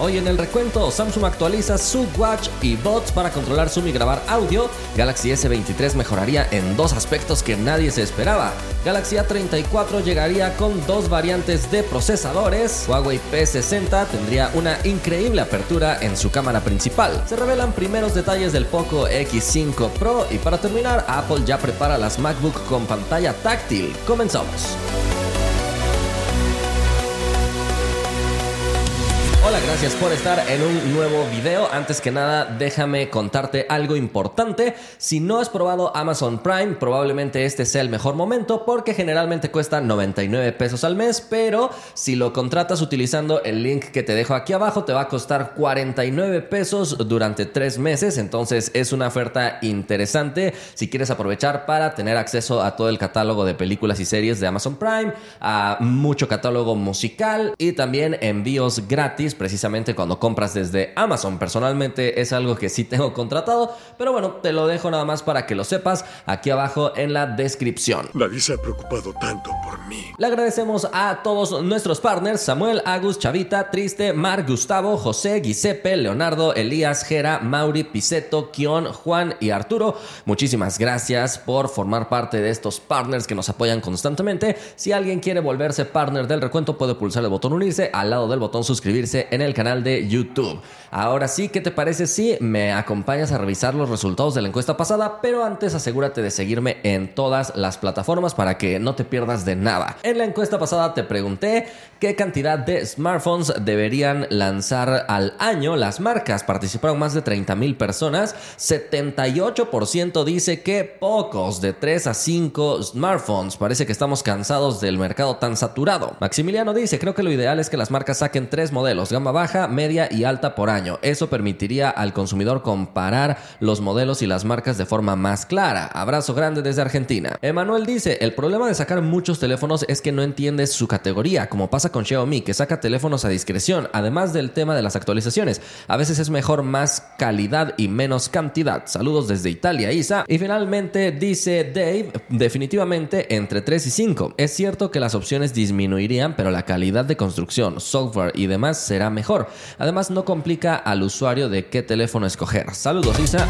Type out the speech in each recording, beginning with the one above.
Hoy en el recuento, Samsung actualiza su Watch y bots para controlar Zoom y grabar audio. Galaxy S23 mejoraría en dos aspectos que nadie se esperaba. Galaxy A34 llegaría con dos variantes de procesadores. Huawei P60 tendría una increíble apertura en su cámara principal. Se revelan primeros detalles del Poco X5 Pro y para terminar, Apple ya prepara las MacBook con pantalla táctil. Comenzamos. Gracias por estar en un nuevo video. Antes que nada, déjame contarte algo importante. Si no has probado Amazon Prime, probablemente este sea el mejor momento porque generalmente cuesta 99 pesos al mes, pero si lo contratas utilizando el link que te dejo aquí abajo, te va a costar 49 pesos durante 3 meses. Entonces es una oferta interesante si quieres aprovechar para tener acceso a todo el catálogo de películas y series de Amazon Prime, a mucho catálogo musical y también envíos gratis precisamente cuando compras desde Amazon. Personalmente es algo que sí tengo contratado, pero bueno, te lo dejo nada más para que lo sepas aquí abajo en la descripción. Nadie se ha preocupado tanto por mí. Le agradecemos a todos nuestros partners, Samuel, Agus, Chavita, Triste, Mar, Gustavo, José, Giuseppe, Leonardo, Elías, Jera, Mauri, Piseto, Kion, Juan y Arturo. Muchísimas gracias por formar parte de estos partners que nos apoyan constantemente. Si alguien quiere volverse partner del recuento, puede pulsar el botón unirse al lado del botón suscribirse en el canal de YouTube. Ahora sí, ¿qué te parece si me acompañas a revisar los resultados de la encuesta pasada? Pero antes asegúrate de seguirme en todas las plataformas para que no te pierdas de nada. En la encuesta pasada te pregunté qué cantidad de smartphones deberían lanzar al año las marcas. Participaron más de 30 mil personas. 78% dice que pocos, de 3 a 5 smartphones. Parece que estamos cansados del mercado tan saturado. Maximiliano dice, creo que lo ideal es que las marcas saquen tres modelos gama baja, media y alta por año. Eso permitiría al consumidor comparar los modelos y las marcas de forma más clara. Abrazo grande desde Argentina. Emanuel dice, el problema de sacar muchos teléfonos es que no entiendes su categoría, como pasa con Xiaomi, que saca teléfonos a discreción, además del tema de las actualizaciones. A veces es mejor más calidad y menos cantidad. Saludos desde Italia, Isa. Y finalmente dice Dave, definitivamente entre 3 y 5. Es cierto que las opciones disminuirían, pero la calidad de construcción, software y demás será mejor. Además, no complica al usuario de qué teléfono escoger. Saludos, Isa.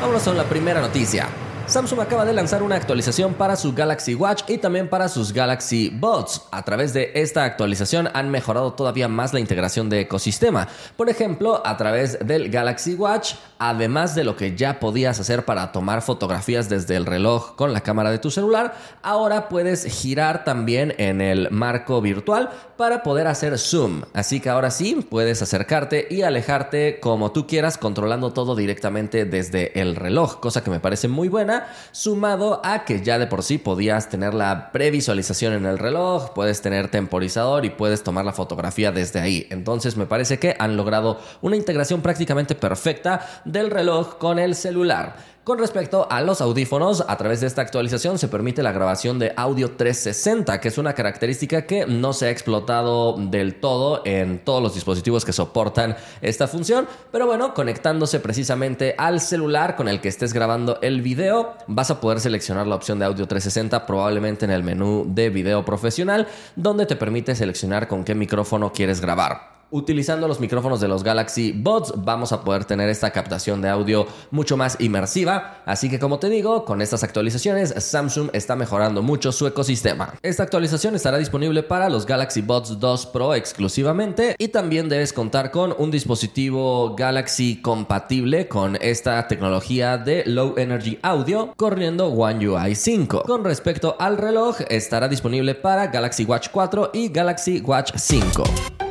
Vámonos con la primera noticia. Samsung acaba de lanzar una actualización para su Galaxy Watch y también para sus Galaxy Buds. A través de esta actualización han mejorado todavía más la integración de ecosistema. Por ejemplo, a través del Galaxy Watch, además de lo que ya podías hacer para tomar fotografías desde el reloj con la cámara de tu celular, ahora puedes girar también en el marco virtual para poder hacer zoom. Así que ahora sí puedes acercarte y alejarte como tú quieras controlando todo directamente desde el reloj, cosa que me parece muy buena sumado a que ya de por sí podías tener la previsualización en el reloj, puedes tener temporizador y puedes tomar la fotografía desde ahí. Entonces me parece que han logrado una integración prácticamente perfecta del reloj con el celular. Con respecto a los audífonos, a través de esta actualización se permite la grabación de audio 360, que es una característica que no se ha explotado del todo en todos los dispositivos que soportan esta función, pero bueno, conectándose precisamente al celular con el que estés grabando el video, vas a poder seleccionar la opción de audio 360 probablemente en el menú de video profesional, donde te permite seleccionar con qué micrófono quieres grabar. Utilizando los micrófonos de los Galaxy Buds vamos a poder tener esta captación de audio mucho más inmersiva, así que como te digo, con estas actualizaciones Samsung está mejorando mucho su ecosistema. Esta actualización estará disponible para los Galaxy Buds 2 Pro exclusivamente y también debes contar con un dispositivo Galaxy compatible con esta tecnología de Low Energy Audio corriendo One UI 5. Con respecto al reloj, estará disponible para Galaxy Watch 4 y Galaxy Watch 5.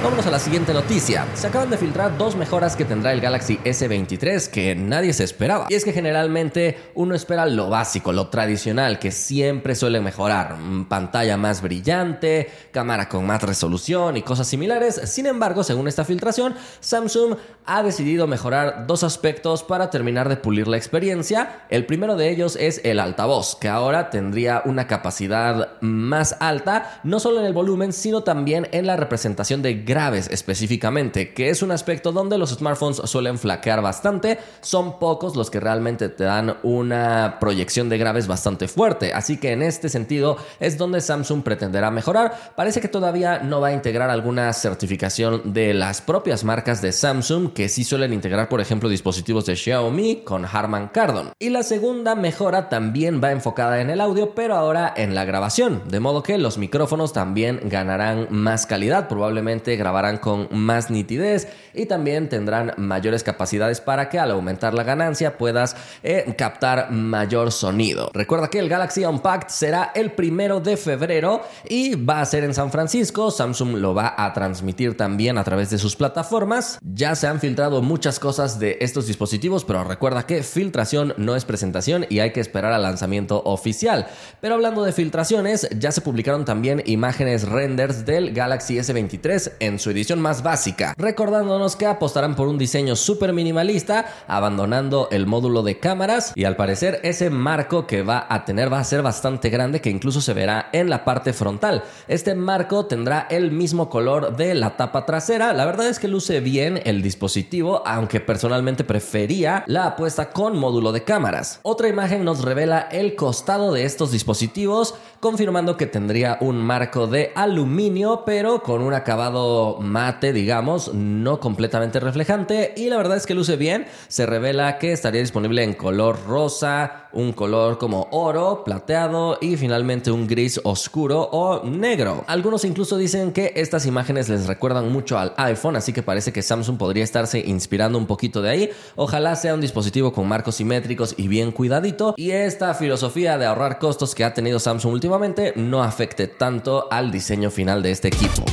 Vámonos a la siguiente noticia. Se acaban de filtrar dos mejoras que tendrá el Galaxy S23 que nadie se esperaba. Y es que generalmente uno espera lo básico, lo tradicional, que siempre suele mejorar. Mm, pantalla más brillante, cámara con más resolución y cosas similares. Sin embargo, según esta filtración, Samsung ha decidido mejorar dos aspectos para terminar de pulir la experiencia. El primero de ellos es el altavoz, que ahora tendría una capacidad más alta, no solo en el volumen, sino también en la representación de graves específicamente, que es un aspecto donde los smartphones suelen flaquear bastante. Son pocos los que realmente te dan una proyección de graves bastante fuerte. Así que en este sentido es donde Samsung pretenderá mejorar. Parece que todavía no va a integrar alguna certificación de las propias marcas de Samsung, que sí suelen integrar, por ejemplo, dispositivos de Xiaomi con Harman Kardon. Y la segunda mejora también va enfocada en el audio, pero ahora en la grabación. De modo que los micrófonos también ganarán más calidad, probablemente grabarán con más nitidez y también tendrán mayores capacidades para que al aumentar la ganancia puedas eh, captar mayor sonido. Recuerda que el Galaxy Unpacked será el primero de febrero y va a ser en San Francisco. Samsung lo va a transmitir también a través de sus plataformas. Ya se han filtrado muchas cosas de estos dispositivos, pero recuerda que filtración no es presentación y hay que esperar al lanzamiento oficial. Pero hablando de filtraciones, ya se publicaron también imágenes renders del Galaxy S23 en su edición más básica, recordándonos que apostarán por un diseño súper minimalista, abandonando el módulo de cámaras y al parecer ese marco que va a tener va a ser bastante grande que incluso se verá en la parte frontal. Este marco tendrá el mismo color de la tapa trasera. La verdad es que luce bien el dispositivo, aunque personalmente prefería la apuesta con módulo de cámaras. Otra imagen nos revela el costado de estos dispositivos, confirmando que tendría un marco de aluminio, pero con un acabado mate, digamos, no completamente reflejante. Y la verdad es que luce bien. Se revela que estaría disponible en color rosa, un color como oro, plateado y finalmente un gris oscuro o negro. Algunos incluso dicen que estas imágenes les recuerdan mucho al iPhone, así que parece que Samsung podría estarse inspirando un poquito de ahí. Ojalá sea un dispositivo con marcos simétricos y bien cuidadito y esta filosofía de ahorrar costos que ha tenido Samsung últimamente no afecte tanto al diseño final de este equipo.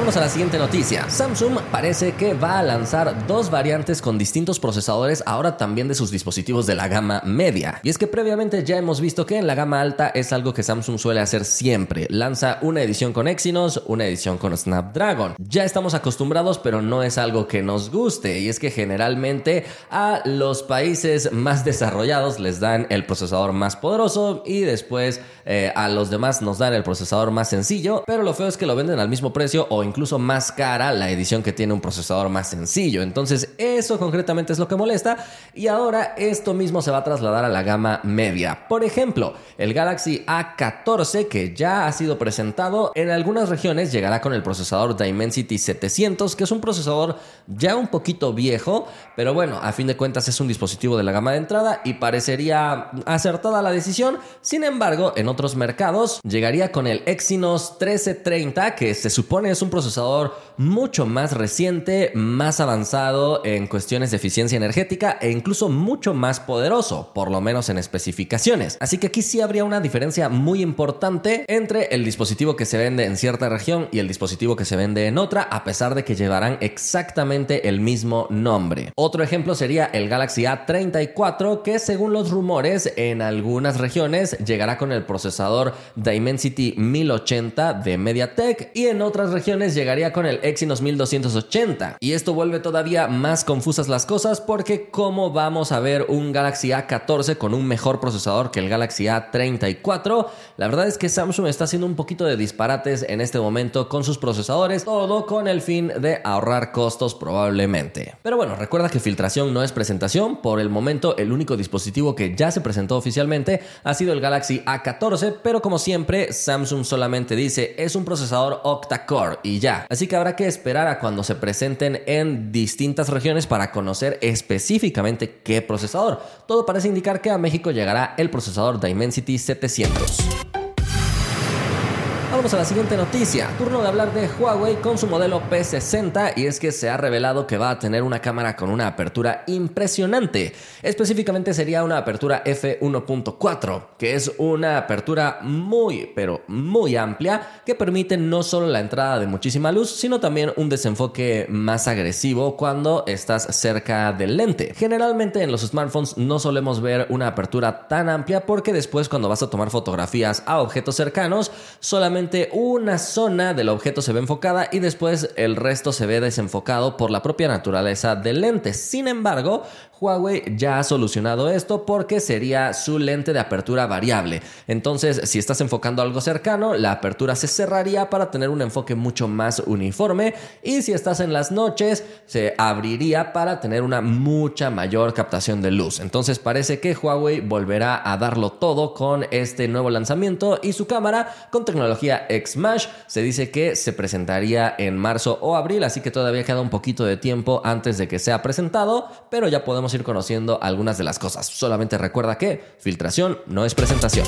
Vamos a la siguiente noticia. Samsung parece que va a lanzar dos variantes con distintos procesadores ahora también de sus dispositivos de la gama media. Y es que previamente ya hemos visto que en la gama alta es algo que Samsung suele hacer siempre. Lanza una edición con Exynos, una edición con Snapdragon. Ya estamos acostumbrados, pero no es algo que nos guste. Y es que generalmente a los países más desarrollados les dan el procesador más poderoso y después eh, a los demás nos dan el procesador más sencillo. Pero lo feo es que lo venden al mismo precio o incluso más cara la edición que tiene un procesador más sencillo. Entonces eso concretamente es lo que molesta y ahora esto mismo se va a trasladar a la gama media. Por ejemplo, el Galaxy A14 que ya ha sido presentado en algunas regiones llegará con el procesador Dimensity 700 que es un procesador ya un poquito viejo, pero bueno, a fin de cuentas es un dispositivo de la gama de entrada y parecería acertada la decisión. Sin embargo, en otros mercados llegaría con el Exynos 1330 que se supone es un mucho más reciente, más avanzado en cuestiones de eficiencia energética e incluso mucho más poderoso, por lo menos en especificaciones. Así que aquí sí habría una diferencia muy importante entre el dispositivo que se vende en cierta región y el dispositivo que se vende en otra, a pesar de que llevarán exactamente el mismo nombre. Otro ejemplo sería el Galaxy A34, que según los rumores en algunas regiones llegará con el procesador Dimensity 1080 de MediaTek y en otras regiones llegaría con el Exynos 1280. Y esto vuelve todavía más confusas las cosas porque ¿cómo vamos a ver un Galaxy A14 con un mejor procesador que el Galaxy A34? La verdad es que Samsung está haciendo un poquito de disparates en este momento con sus procesadores, todo con el fin de ahorrar costos probablemente. Pero bueno, recuerda que filtración no es presentación, por el momento el único dispositivo que ya se presentó oficialmente ha sido el Galaxy A14, pero como siempre Samsung solamente dice es un procesador octa-core y ya. Así que habrá que esperar a cuando se presenten en distintas regiones para conocer específicamente qué procesador. Todo parece indicar que a México llegará el procesador Dimensity 700. Vamos a la siguiente noticia. Turno de hablar de Huawei con su modelo P60 y es que se ha revelado que va a tener una cámara con una apertura impresionante. Específicamente sería una apertura f1.4, que es una apertura muy, pero muy amplia que permite no solo la entrada de muchísima luz, sino también un desenfoque más agresivo cuando estás cerca del lente. Generalmente en los smartphones no solemos ver una apertura tan amplia porque después cuando vas a tomar fotografías a objetos cercanos solamente una zona del objeto se ve enfocada y después el resto se ve desenfocado por la propia naturaleza del lente. Sin embargo, Huawei ya ha solucionado esto porque sería su lente de apertura variable. Entonces, si estás enfocando algo cercano, la apertura se cerraría para tener un enfoque mucho más uniforme y si estás en las noches, se abriría para tener una mucha mayor captación de luz. Entonces, parece que Huawei volverá a darlo todo con este nuevo lanzamiento y su cámara con tecnología X-Mash se dice que se presentaría en marzo o abril, así que todavía queda un poquito de tiempo antes de que sea presentado, pero ya podemos ir conociendo algunas de las cosas. Solamente recuerda que filtración no es presentación.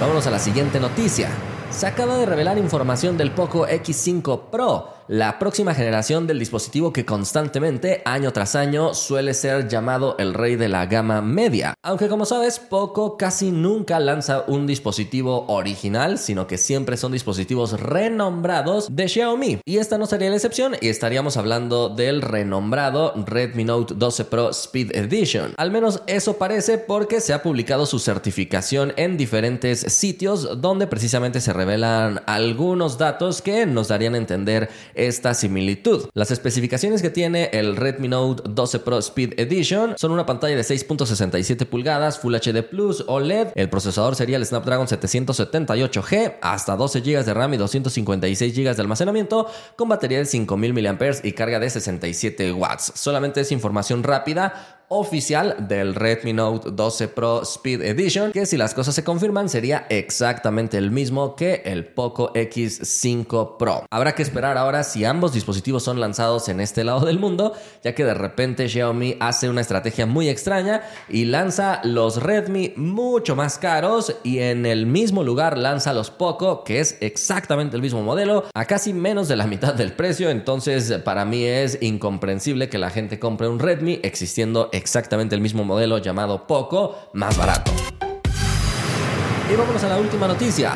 Vámonos a la siguiente noticia. Se acaba de revelar información del Poco X5 Pro la próxima generación del dispositivo que constantemente, año tras año, suele ser llamado el rey de la gama media. Aunque como sabes, Poco casi nunca lanza un dispositivo original, sino que siempre son dispositivos renombrados de Xiaomi. Y esta no sería la excepción y estaríamos hablando del renombrado Redmi Note 12 Pro Speed Edition. Al menos eso parece porque se ha publicado su certificación en diferentes sitios donde precisamente se revelan algunos datos que nos darían a entender esta similitud. Las especificaciones que tiene el Redmi Note 12 Pro Speed Edition son una pantalla de 6.67 pulgadas Full HD Plus OLED. El procesador sería el Snapdragon 778G, hasta 12 GB de RAM y 256 GB de almacenamiento, con batería de 5000 mAh y carga de 67 watts. Solamente es información rápida oficial del Redmi Note 12 Pro Speed Edition, que si las cosas se confirman sería exactamente el mismo que el Poco X5 Pro. Habrá que esperar ahora si ambos dispositivos son lanzados en este lado del mundo, ya que de repente Xiaomi hace una estrategia muy extraña y lanza los Redmi mucho más caros y en el mismo lugar lanza los Poco, que es exactamente el mismo modelo, a casi menos de la mitad del precio, entonces para mí es incomprensible que la gente compre un Redmi existiendo el mismo modelo llamado Poco, más barato. Y vámonos a la última noticia.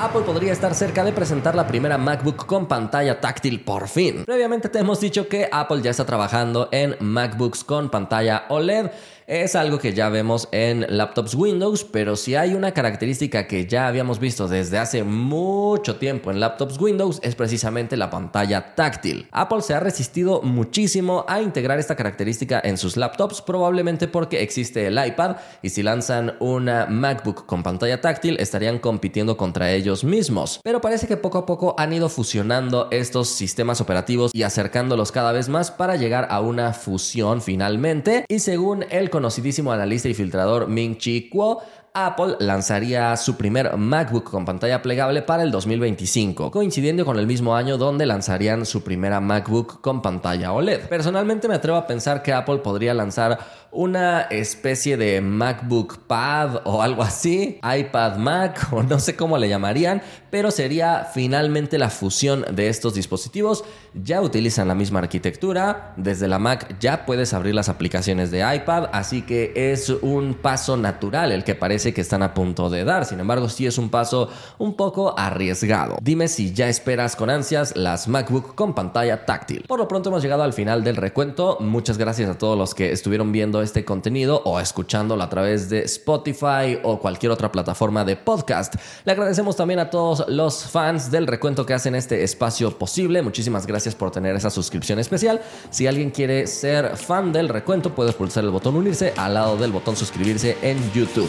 Apple podría estar cerca de presentar la primera MacBook con pantalla táctil por fin. Previamente te hemos dicho que Apple ya está trabajando en MacBooks con pantalla OLED es algo que ya vemos en laptops Windows, pero si hay una característica que ya habíamos visto desde hace mucho tiempo en laptops Windows es precisamente la pantalla táctil. Apple se ha resistido muchísimo a integrar esta característica en sus laptops, probablemente porque existe el iPad y si lanzan una MacBook con pantalla táctil estarían compitiendo contra ellos mismos. Pero parece que poco a poco han ido fusionando estos sistemas operativos y acercándolos cada vez más para llegar a una fusión finalmente y según el conocidísimo analista y filtrador Ming Chi Kuo, Apple lanzaría su primer MacBook con pantalla plegable para el 2025, coincidiendo con el mismo año donde lanzarían su primera MacBook con pantalla OLED. Personalmente me atrevo a pensar que Apple podría lanzar una especie de MacBook Pad o algo así, iPad Mac o no sé cómo le llamarían, pero sería finalmente la fusión de estos dispositivos. Ya utilizan la misma arquitectura, desde la Mac ya puedes abrir las aplicaciones de iPad, así que es un paso natural el que parece que están a punto de dar. Sin embargo, sí es un paso un poco arriesgado. Dime si ya esperas con ansias las MacBook con pantalla táctil. Por lo pronto hemos llegado al final del recuento. Muchas gracias a todos los que estuvieron viendo este contenido o escuchándolo a través de Spotify o cualquier otra plataforma de podcast. Le agradecemos también a todos los fans del recuento que hacen este espacio posible. Muchísimas gracias por tener esa suscripción especial. Si alguien quiere ser fan del recuento, puede pulsar el botón unirse al lado del botón suscribirse en YouTube.